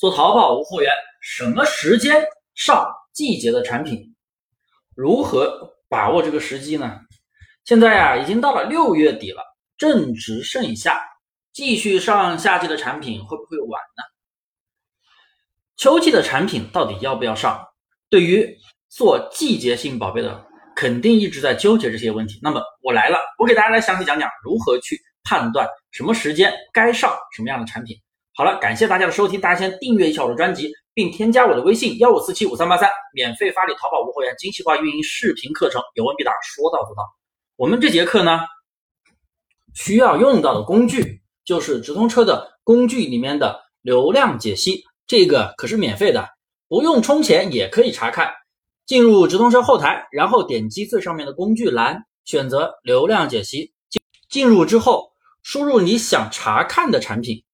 做淘宝无货源，什么时间上季节的产品？如何把握这个时机呢？现在呀，已经到了六月底了，正值盛夏，继续上夏季的产品会不会晚呢？秋季的产品到底要不要上？对于做季节性宝贝的，肯定一直在纠结这些问题。那么我来了，我给大家来详细讲讲如何去判断什么时间该上什么样的产品。好了，感谢大家的收听，大家先订阅一下我的专辑，并添加我的微信幺五四七五三八三，免费发你淘宝无货源精细化运营视频课程，有问必答，说到做到。我们这节课呢，需要用到的工具就是直通车的工具里面的流量解析，这个可是免费的，不用充钱也可以查看。进入直通车后台，然后点击最上面的工具栏，选择流量解析，进进入之后，输入你想查看的产品。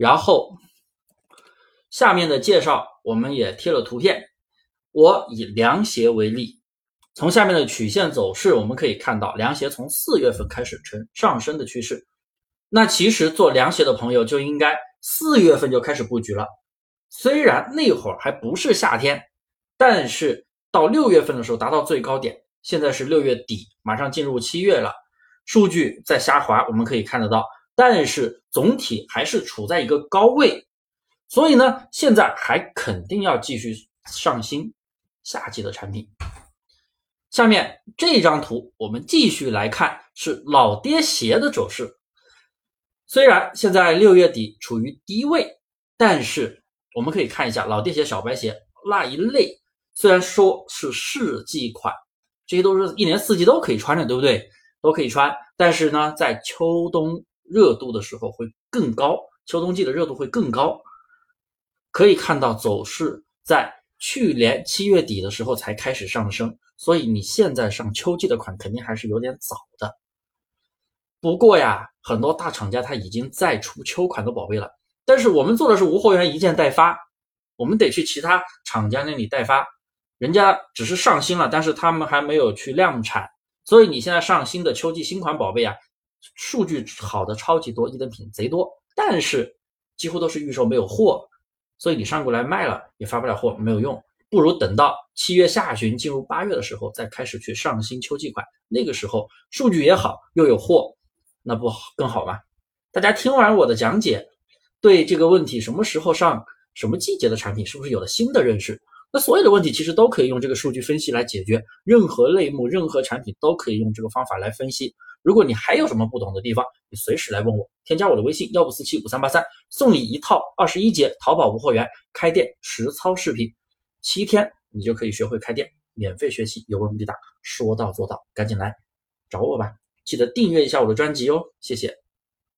然后下面的介绍我们也贴了图片。我以凉鞋为例，从下面的曲线走势，我们可以看到凉鞋从四月份开始呈上升的趋势。那其实做凉鞋的朋友就应该四月份就开始布局了。虽然那会儿还不是夏天，但是到六月份的时候达到最高点。现在是六月底，马上进入七月了，数据在下滑，我们可以看得到。但是总体还是处在一个高位，所以呢，现在还肯定要继续上新夏季的产品。下面这张图我们继续来看，是老爹鞋的走势。虽然现在六月底处于低位，但是我们可以看一下老爹鞋、小白鞋那一类，虽然说是四季款，这些都是一年四季都可以穿的，对不对？都可以穿，但是呢，在秋冬。热度的时候会更高，秋冬季的热度会更高。可以看到走势在去年七月底的时候才开始上升，所以你现在上秋季的款肯定还是有点早的。不过呀，很多大厂家他已经在出秋款的宝贝了，但是我们做的是无货源一件代发，我们得去其他厂家那里代发，人家只是上新了，但是他们还没有去量产，所以你现在上新的秋季新款宝贝啊。数据好的超级多，一等品贼多，但是几乎都是预售没有货，所以你上过来卖了也发不了货，没有用。不如等到七月下旬进入八月的时候再开始去上新秋季款，那个时候数据也好又有货，那不更好吗？大家听完我的讲解，对这个问题什么时候上什么季节的产品是不是有了新的认识？那所有的问题其实都可以用这个数据分析来解决，任何类目、任何产品都可以用这个方法来分析。如果你还有什么不懂的地方，你随时来问我，添加我的微信幺五四七五三八三，送你一套二十一节淘宝无货源开店实操视频，七天你就可以学会开店，免费学习，有问必答，说到做到，赶紧来找我吧！记得订阅一下我的专辑哦，谢谢。